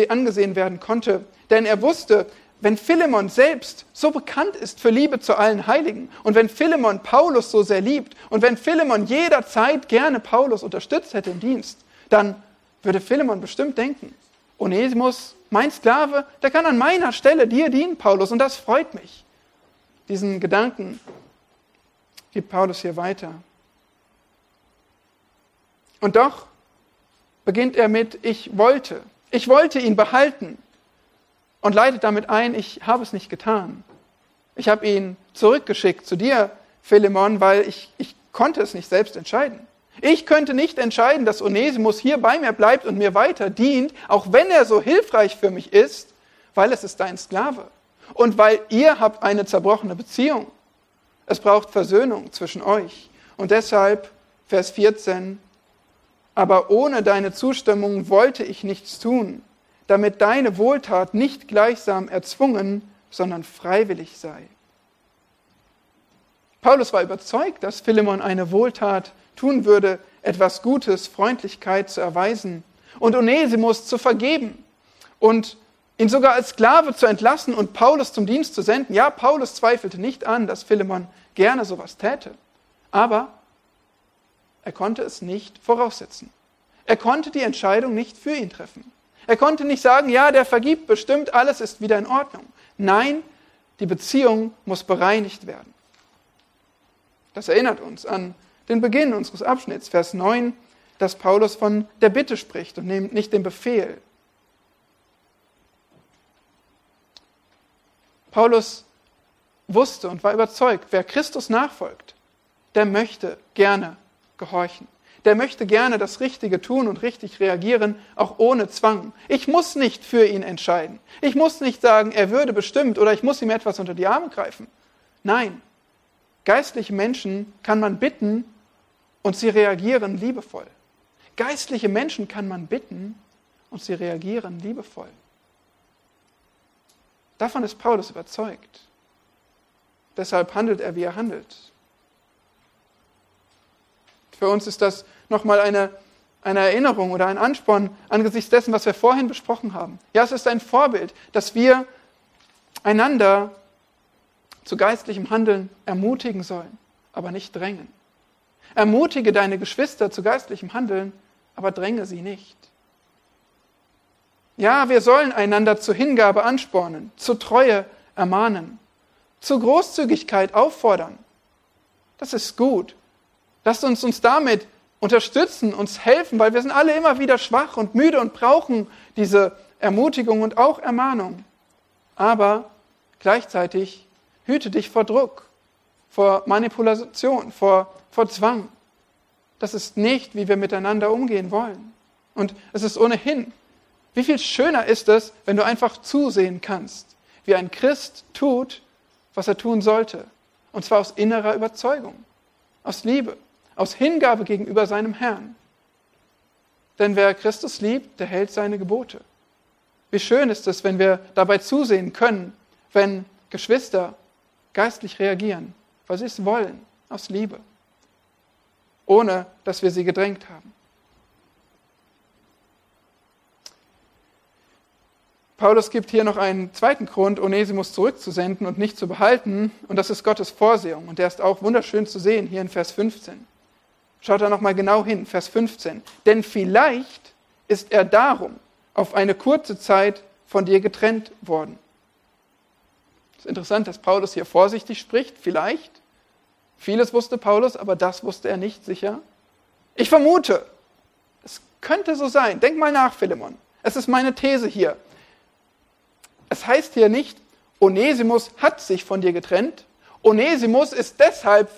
angesehen werden konnte. Denn er wusste, wenn Philemon selbst so bekannt ist für Liebe zu allen Heiligen und wenn Philemon Paulus so sehr liebt und wenn Philemon jederzeit gerne Paulus unterstützt hätte im Dienst, dann würde Philemon bestimmt denken, Onesimus, mein Sklave, der kann an meiner Stelle dir dienen, Paulus, und das freut mich. Diesen Gedanken gibt Paulus hier weiter. Und doch beginnt er mit, ich wollte, ich wollte ihn behalten und leitet damit ein, ich habe es nicht getan. Ich habe ihn zurückgeschickt zu dir, Philemon, weil ich, ich konnte es nicht selbst entscheiden. Ich könnte nicht entscheiden, dass Onesimus hier bei mir bleibt und mir weiter dient, auch wenn er so hilfreich für mich ist, weil es ist dein Sklave. Und weil ihr habt eine zerbrochene Beziehung. Es braucht Versöhnung zwischen euch. Und deshalb, Vers 14, aber ohne deine Zustimmung wollte ich nichts tun, damit deine Wohltat nicht gleichsam erzwungen, sondern freiwillig sei. Paulus war überzeugt, dass Philemon eine Wohltat tun würde, etwas Gutes, Freundlichkeit zu erweisen und Onesimus zu vergeben und ihn sogar als Sklave zu entlassen und Paulus zum Dienst zu senden. Ja, Paulus zweifelte nicht an, dass Philemon gerne sowas täte, aber er konnte es nicht voraussetzen. Er konnte die Entscheidung nicht für ihn treffen. Er konnte nicht sagen, ja, der vergibt bestimmt, alles ist wieder in Ordnung. Nein, die Beziehung muss bereinigt werden. Das erinnert uns an den Beginn unseres Abschnitts, Vers 9, dass Paulus von der Bitte spricht und nicht dem Befehl. Paulus wusste und war überzeugt, wer Christus nachfolgt, der möchte gerne gehorchen der möchte gerne das Richtige tun und richtig reagieren, auch ohne Zwang. Ich muss nicht für ihn entscheiden. Ich muss nicht sagen, er würde bestimmt oder ich muss ihm etwas unter die Arme greifen. Nein, geistliche Menschen kann man bitten und sie reagieren liebevoll. Geistliche Menschen kann man bitten und sie reagieren liebevoll. Davon ist Paulus überzeugt. Deshalb handelt er, wie er handelt. Für uns ist das nochmal eine, eine Erinnerung oder ein Ansporn angesichts dessen, was wir vorhin besprochen haben. Ja, es ist ein Vorbild, dass wir einander zu geistlichem Handeln ermutigen sollen, aber nicht drängen. Ermutige deine Geschwister zu geistlichem Handeln, aber dränge sie nicht. Ja, wir sollen einander zur Hingabe anspornen, zur Treue ermahnen, zur Großzügigkeit auffordern. Das ist gut. Lasst uns uns damit unterstützen, uns helfen, weil wir sind alle immer wieder schwach und müde und brauchen diese Ermutigung und auch Ermahnung. Aber gleichzeitig hüte dich vor Druck, vor Manipulation, vor, vor Zwang. Das ist nicht, wie wir miteinander umgehen wollen. Und es ist ohnehin, wie viel schöner ist es, wenn du einfach zusehen kannst, wie ein Christ tut, was er tun sollte. Und zwar aus innerer Überzeugung, aus Liebe aus Hingabe gegenüber seinem Herrn. denn wer Christus liebt, der hält seine Gebote. Wie schön ist es, wenn wir dabei zusehen können, wenn Geschwister geistlich reagieren, weil sie es wollen, aus Liebe, ohne dass wir sie gedrängt haben. Paulus gibt hier noch einen zweiten Grund, Onesimus zurückzusenden und nicht zu behalten, und das ist Gottes Vorsehung. Und der ist auch wunderschön zu sehen hier in Vers 15. Schaut da nochmal genau hin, Vers 15. Denn vielleicht ist er darum auf eine kurze Zeit von dir getrennt worden. Es ist interessant, dass Paulus hier vorsichtig spricht, vielleicht. Vieles wusste Paulus, aber das wusste er nicht sicher. Ich vermute, es könnte so sein. Denk mal nach, Philemon. Es ist meine These hier. Es heißt hier nicht, Onesimus hat sich von dir getrennt. Onesimus ist deshalb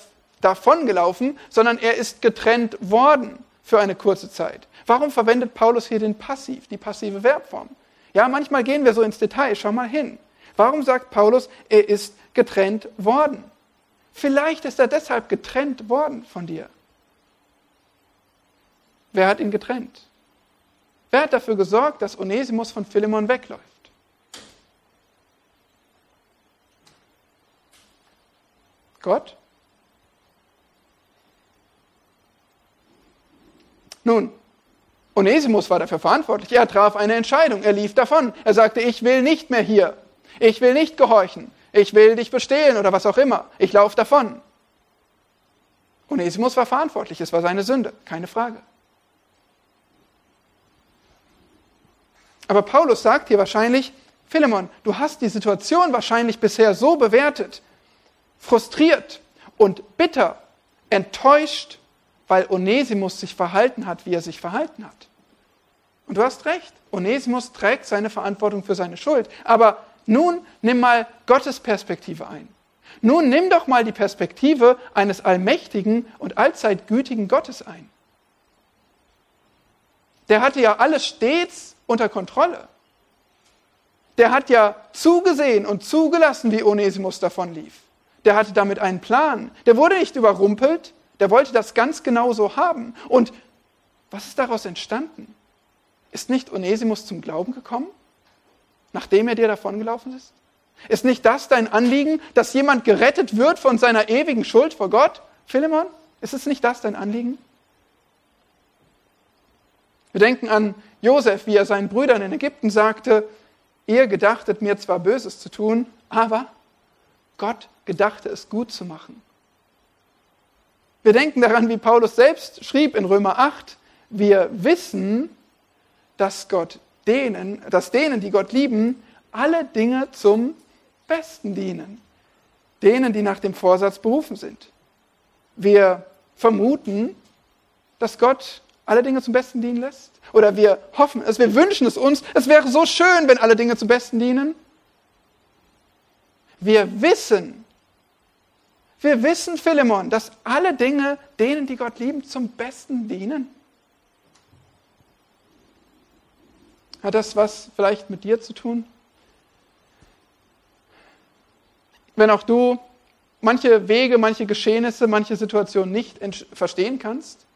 davongelaufen, sondern er ist getrennt worden für eine kurze Zeit. Warum verwendet Paulus hier den Passiv, die passive Verbform? Ja, manchmal gehen wir so ins Detail, schau mal hin. Warum sagt Paulus, er ist getrennt worden? Vielleicht ist er deshalb getrennt worden von dir. Wer hat ihn getrennt? Wer hat dafür gesorgt, dass Onesimus von Philemon wegläuft? Gott? Nun, Onesimus war dafür verantwortlich. Er traf eine Entscheidung. Er lief davon. Er sagte, ich will nicht mehr hier. Ich will nicht gehorchen. Ich will dich bestehlen oder was auch immer. Ich laufe davon. Onesimus war verantwortlich. Es war seine Sünde. Keine Frage. Aber Paulus sagt hier wahrscheinlich, Philemon, du hast die Situation wahrscheinlich bisher so bewertet, frustriert und bitter, enttäuscht, weil Onesimus sich verhalten hat, wie er sich verhalten hat. Und du hast recht, Onesimus trägt seine Verantwortung für seine Schuld. Aber nun nimm mal Gottes Perspektive ein. Nun nimm doch mal die Perspektive eines allmächtigen und allzeit gütigen Gottes ein. Der hatte ja alles stets unter Kontrolle. Der hat ja zugesehen und zugelassen, wie Onesimus davonlief der hatte damit einen Plan. Der wurde nicht überrumpelt, der wollte das ganz genau so haben. Und was ist daraus entstanden? Ist nicht Onesimus zum Glauben gekommen, nachdem er dir davongelaufen ist? Ist nicht das dein Anliegen, dass jemand gerettet wird von seiner ewigen Schuld vor Gott? Philemon, ist es nicht das dein Anliegen? Wir denken an Josef, wie er seinen Brüdern in Ägypten sagte, ihr gedachtet mir zwar Böses zu tun, aber Gott gedachte es gut zu machen. Wir denken daran, wie Paulus selbst schrieb in Römer 8, wir wissen, dass Gott denen, dass denen, die Gott lieben, alle Dinge zum Besten dienen. Denen, die nach dem Vorsatz berufen sind. Wir vermuten, dass Gott alle Dinge zum Besten dienen lässt. Oder wir hoffen es, wir wünschen es uns. Es wäre so schön, wenn alle Dinge zum Besten dienen. Wir wissen, wir wissen, Philemon, dass alle Dinge denen, die Gott lieben, zum Besten dienen. Hat das was vielleicht mit dir zu tun? Wenn auch du manche Wege, manche Geschehnisse, manche Situationen nicht verstehen kannst,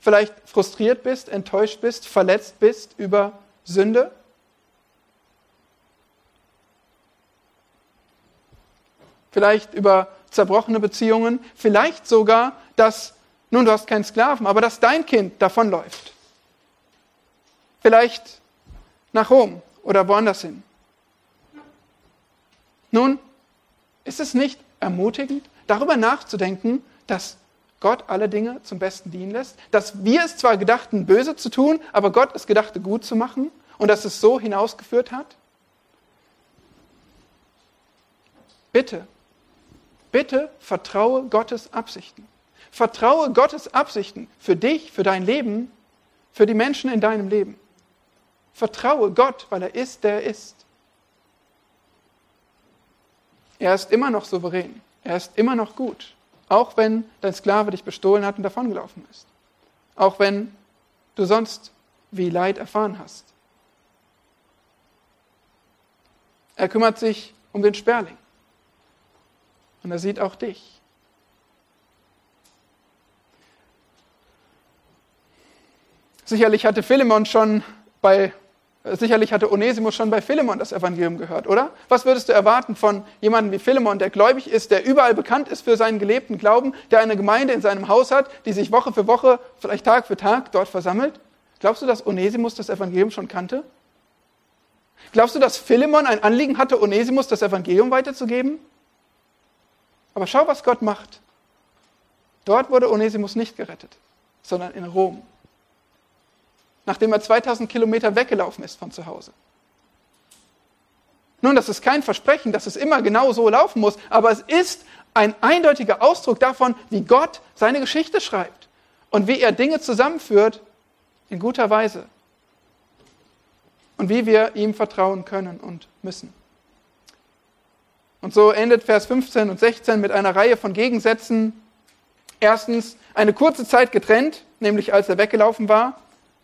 vielleicht frustriert bist, enttäuscht bist, verletzt bist über Sünde, vielleicht über zerbrochene Beziehungen, vielleicht sogar, dass, nun, du hast keinen Sklaven, aber dass dein Kind davonläuft. Vielleicht nach Rom oder woanders hin. Nun, ist es nicht ermutigend, darüber nachzudenken, dass Gott alle Dinge zum Besten dienen lässt, dass wir es zwar gedachten, böse zu tun, aber Gott es gedachte, gut zu machen und dass es so hinausgeführt hat? Bitte, Bitte vertraue Gottes Absichten. Vertraue Gottes Absichten für dich, für dein Leben, für die Menschen in deinem Leben. Vertraue Gott, weil er ist, der er ist. Er ist immer noch souverän. Er ist immer noch gut. Auch wenn dein Sklave dich bestohlen hat und davongelaufen ist. Auch wenn du sonst wie Leid erfahren hast. Er kümmert sich um den Sperling. Und er sieht auch dich. Sicherlich hatte Philemon schon bei Sicherlich hatte Onesimus schon bei Philemon das Evangelium gehört, oder? Was würdest du erwarten von jemandem wie Philemon, der gläubig ist, der überall bekannt ist für seinen gelebten Glauben, der eine Gemeinde in seinem Haus hat, die sich Woche für Woche, vielleicht Tag für Tag dort versammelt? Glaubst du, dass Onesimus das Evangelium schon kannte? Glaubst du, dass Philemon ein Anliegen hatte, Onesimus das Evangelium weiterzugeben? Aber schau, was Gott macht. Dort wurde Onesimus nicht gerettet, sondern in Rom nachdem er 2000 Kilometer weggelaufen ist von zu Hause. Nun, das ist kein Versprechen, dass es immer genau so laufen muss, aber es ist ein eindeutiger Ausdruck davon, wie Gott seine Geschichte schreibt und wie er Dinge zusammenführt in guter Weise und wie wir ihm vertrauen können und müssen. Und so endet Vers 15 und 16 mit einer Reihe von Gegensätzen. Erstens, eine kurze Zeit getrennt, nämlich als er weggelaufen war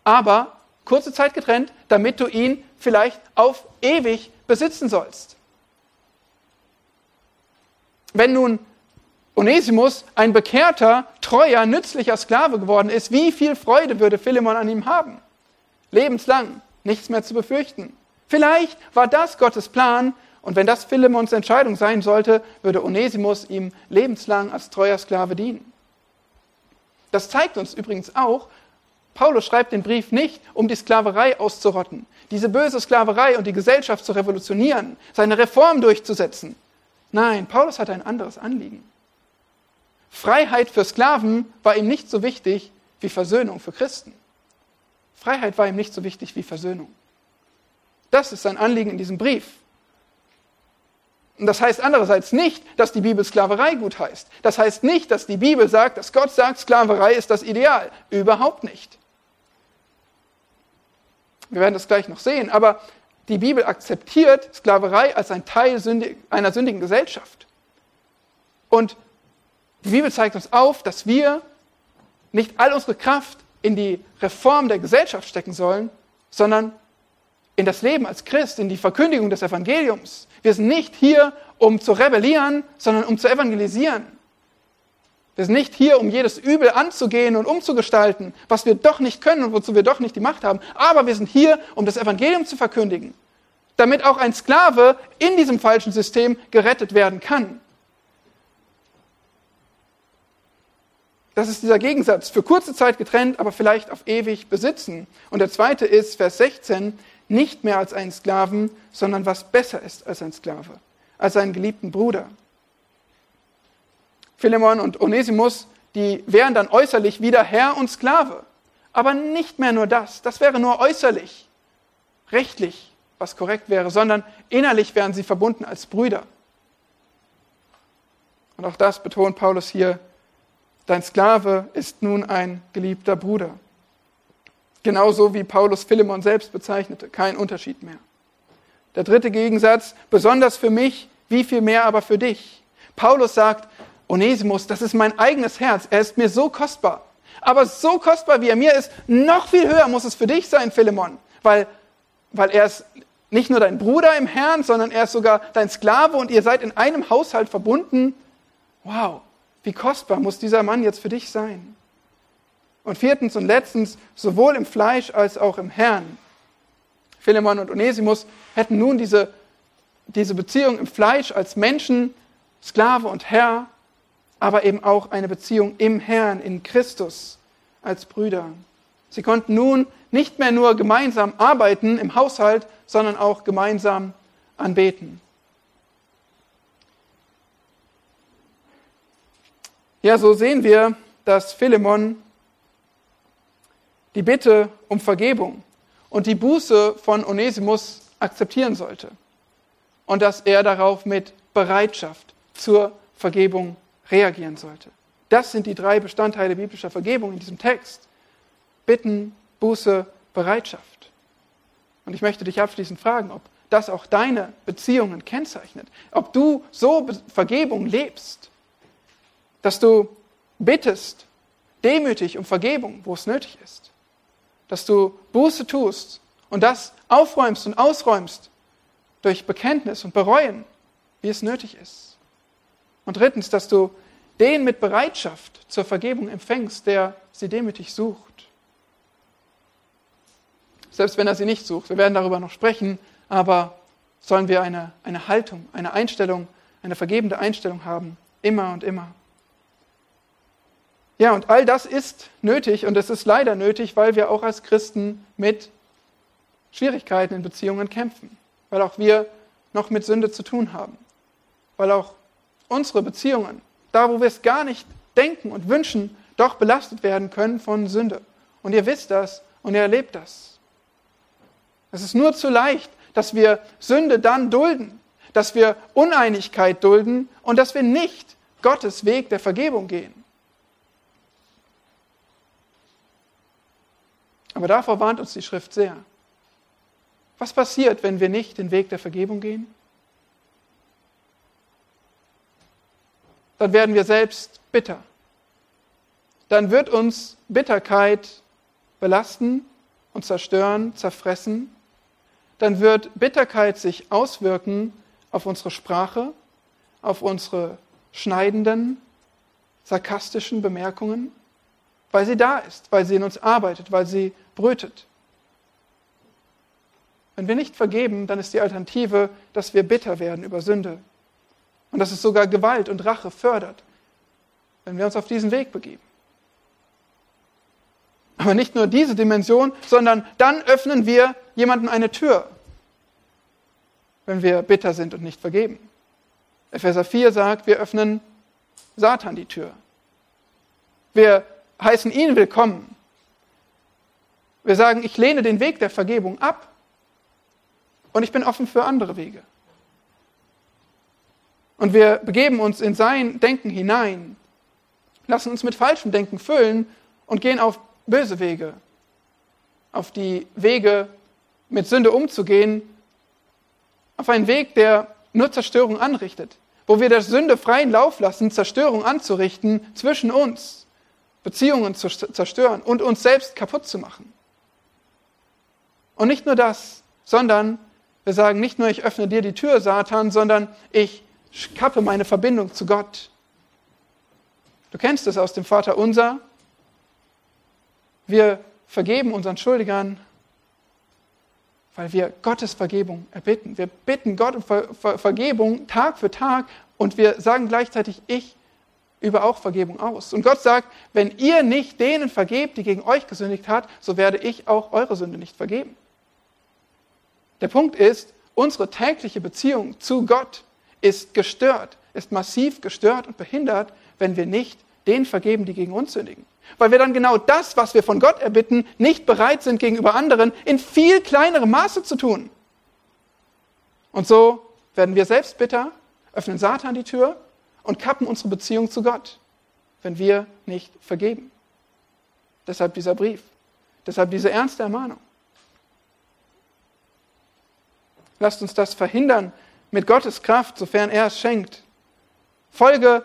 aber kurze Zeit getrennt, damit du ihn vielleicht auf ewig besitzen sollst. Wenn nun Onesimus ein bekehrter, treuer, nützlicher Sklave geworden ist, wie viel Freude würde Philemon an ihm haben? Lebenslang, nichts mehr zu befürchten. Vielleicht war das Gottes Plan und wenn das Philemons Entscheidung sein sollte, würde Onesimus ihm lebenslang als treuer Sklave dienen. Das zeigt uns übrigens auch, Paulus schreibt den Brief nicht, um die Sklaverei auszurotten, diese böse Sklaverei und die Gesellschaft zu revolutionieren, seine Reform durchzusetzen. Nein, Paulus hatte ein anderes Anliegen. Freiheit für Sklaven war ihm nicht so wichtig wie Versöhnung für Christen. Freiheit war ihm nicht so wichtig wie Versöhnung. Das ist sein Anliegen in diesem Brief. Und das heißt andererseits nicht, dass die Bibel Sklaverei gut heißt. Das heißt nicht, dass die Bibel sagt, dass Gott sagt, Sklaverei ist das Ideal. Überhaupt nicht. Wir werden das gleich noch sehen. Aber die Bibel akzeptiert Sklaverei als ein Teil einer sündigen Gesellschaft. Und die Bibel zeigt uns auf, dass wir nicht all unsere Kraft in die Reform der Gesellschaft stecken sollen, sondern in das Leben als Christ, in die Verkündigung des Evangeliums. Wir sind nicht hier, um zu rebellieren, sondern um zu evangelisieren. Wir sind nicht hier, um jedes Übel anzugehen und umzugestalten, was wir doch nicht können und wozu wir doch nicht die Macht haben. Aber wir sind hier, um das Evangelium zu verkündigen, damit auch ein Sklave in diesem falschen System gerettet werden kann. Das ist dieser Gegensatz. Für kurze Zeit getrennt, aber vielleicht auf ewig besitzen. Und der zweite ist, Vers 16, nicht mehr als einen Sklaven, sondern was besser ist als ein Sklave, als einen geliebten Bruder. Philemon und Onesimus, die wären dann äußerlich wieder Herr und Sklave. Aber nicht mehr nur das. Das wäre nur äußerlich, rechtlich, was korrekt wäre, sondern innerlich wären sie verbunden als Brüder. Und auch das betont Paulus hier. Dein Sklave ist nun ein geliebter Bruder. Genauso wie Paulus Philemon selbst bezeichnete. Kein Unterschied mehr. Der dritte Gegensatz, besonders für mich, wie viel mehr aber für dich. Paulus sagt, Onesimus, das ist mein eigenes Herz. Er ist mir so kostbar. Aber so kostbar, wie er mir ist, noch viel höher muss es für dich sein, Philemon. Weil, weil er ist nicht nur dein Bruder im Herrn, sondern er ist sogar dein Sklave und ihr seid in einem Haushalt verbunden. Wow, wie kostbar muss dieser Mann jetzt für dich sein? Und viertens und letztens, sowohl im Fleisch als auch im Herrn. Philemon und Onesimus hätten nun diese, diese Beziehung im Fleisch als Menschen, Sklave und Herr aber eben auch eine Beziehung im Herrn, in Christus als Brüder. Sie konnten nun nicht mehr nur gemeinsam arbeiten im Haushalt, sondern auch gemeinsam anbeten. Ja, so sehen wir, dass Philemon die Bitte um Vergebung und die Buße von Onesimus akzeptieren sollte und dass er darauf mit Bereitschaft zur Vergebung reagieren sollte. Das sind die drei Bestandteile biblischer Vergebung in diesem Text. Bitten, Buße, Bereitschaft. Und ich möchte dich abschließend fragen, ob das auch deine Beziehungen kennzeichnet. Ob du so Vergebung lebst, dass du bittest, demütig um Vergebung, wo es nötig ist. Dass du Buße tust und das aufräumst und ausräumst durch Bekenntnis und Bereuen, wie es nötig ist. Und drittens, dass du den mit Bereitschaft zur Vergebung empfängst, der sie demütig sucht. selbst wenn er sie nicht sucht. Wir werden darüber noch sprechen, aber sollen wir eine, eine Haltung, eine Einstellung, eine vergebende Einstellung haben, immer und immer. Ja, und all das ist nötig und es ist leider nötig, weil wir auch als Christen mit Schwierigkeiten in Beziehungen kämpfen, weil auch wir noch mit Sünde zu tun haben, weil auch unsere Beziehungen, da wo wir es gar nicht denken und wünschen, doch belastet werden können von Sünde. Und ihr wisst das und ihr erlebt das. Es ist nur zu leicht, dass wir Sünde dann dulden, dass wir Uneinigkeit dulden und dass wir nicht Gottes Weg der Vergebung gehen. Aber davor warnt uns die Schrift sehr. Was passiert, wenn wir nicht den Weg der Vergebung gehen? Dann werden wir selbst bitter. Dann wird uns Bitterkeit belasten und zerstören, zerfressen. Dann wird Bitterkeit sich auswirken auf unsere Sprache, auf unsere schneidenden, sarkastischen Bemerkungen, weil sie da ist, weil sie in uns arbeitet, weil sie brütet. Wenn wir nicht vergeben, dann ist die Alternative, dass wir bitter werden über Sünde und dass es sogar Gewalt und Rache fördert, wenn wir uns auf diesen Weg begeben. Aber nicht nur diese Dimension, sondern dann öffnen wir jemandem eine Tür, wenn wir bitter sind und nicht vergeben. Epheser 4 sagt, wir öffnen Satan die Tür. Wir heißen ihn willkommen. Wir sagen, ich lehne den Weg der Vergebung ab und ich bin offen für andere Wege. Und wir begeben uns in sein Denken hinein, lassen uns mit falschem Denken füllen und gehen auf böse Wege, auf die Wege, mit Sünde umzugehen, auf einen Weg, der nur Zerstörung anrichtet, wo wir der Sünde freien Lauf lassen, Zerstörung anzurichten zwischen uns, Beziehungen zu zerstören und uns selbst kaputt zu machen. Und nicht nur das, sondern wir sagen nicht nur, ich öffne dir die Tür, Satan, sondern ich kappe meine Verbindung zu Gott. Du kennst es aus dem Vater unser. Wir vergeben unseren Schuldigern, weil wir Gottes Vergebung erbitten. Wir bitten Gott um Ver Ver Vergebung Tag für Tag und wir sagen gleichzeitig, ich übe auch Vergebung aus. Und Gott sagt, wenn ihr nicht denen vergebt, die gegen euch gesündigt hat, so werde ich auch eure Sünde nicht vergeben. Der Punkt ist, unsere tägliche Beziehung zu Gott ist gestört, ist massiv gestört und behindert, wenn wir nicht denen vergeben, die gegen uns sündigen. Weil wir dann genau das, was wir von Gott erbitten, nicht bereit sind, gegenüber anderen in viel kleinerem Maße zu tun. Und so werden wir selbst bitter, öffnen Satan die Tür und kappen unsere Beziehung zu Gott, wenn wir nicht vergeben. Deshalb dieser Brief, deshalb diese ernste Ermahnung. Lasst uns das verhindern mit Gottes Kraft, sofern er es schenkt. Folge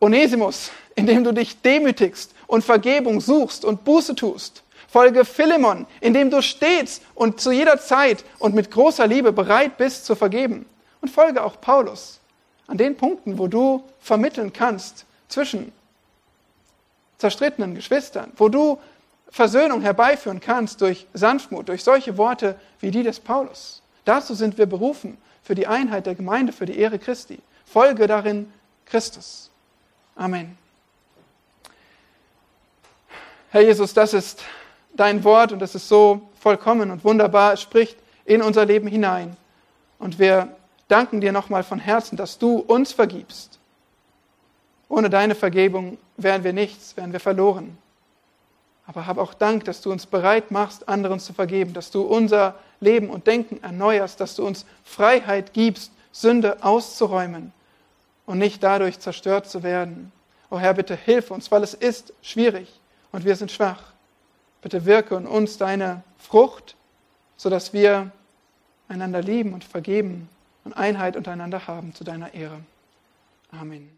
Onesimus, indem du dich demütigst und Vergebung suchst und Buße tust. Folge Philemon, indem du stets und zu jeder Zeit und mit großer Liebe bereit bist zu vergeben. Und folge auch Paulus an den Punkten, wo du vermitteln kannst zwischen zerstrittenen Geschwistern, wo du Versöhnung herbeiführen kannst durch Sanftmut, durch solche Worte wie die des Paulus. Dazu sind wir berufen, für die Einheit der Gemeinde, für die Ehre Christi. Folge darin Christus. Amen. Herr Jesus, das ist dein Wort und das ist so vollkommen und wunderbar. Es spricht in unser Leben hinein. Und wir danken dir nochmal von Herzen, dass du uns vergibst. Ohne deine Vergebung wären wir nichts, wären wir verloren. Aber hab auch Dank, dass du uns bereit machst, anderen zu vergeben, dass du unser Leben und Denken erneuerst, dass du uns Freiheit gibst, Sünde auszuräumen und nicht dadurch zerstört zu werden. O oh Herr, bitte hilf uns, weil es ist schwierig und wir sind schwach. Bitte wirke in uns deine Frucht, sodass wir einander lieben und vergeben und Einheit untereinander haben zu deiner Ehre. Amen.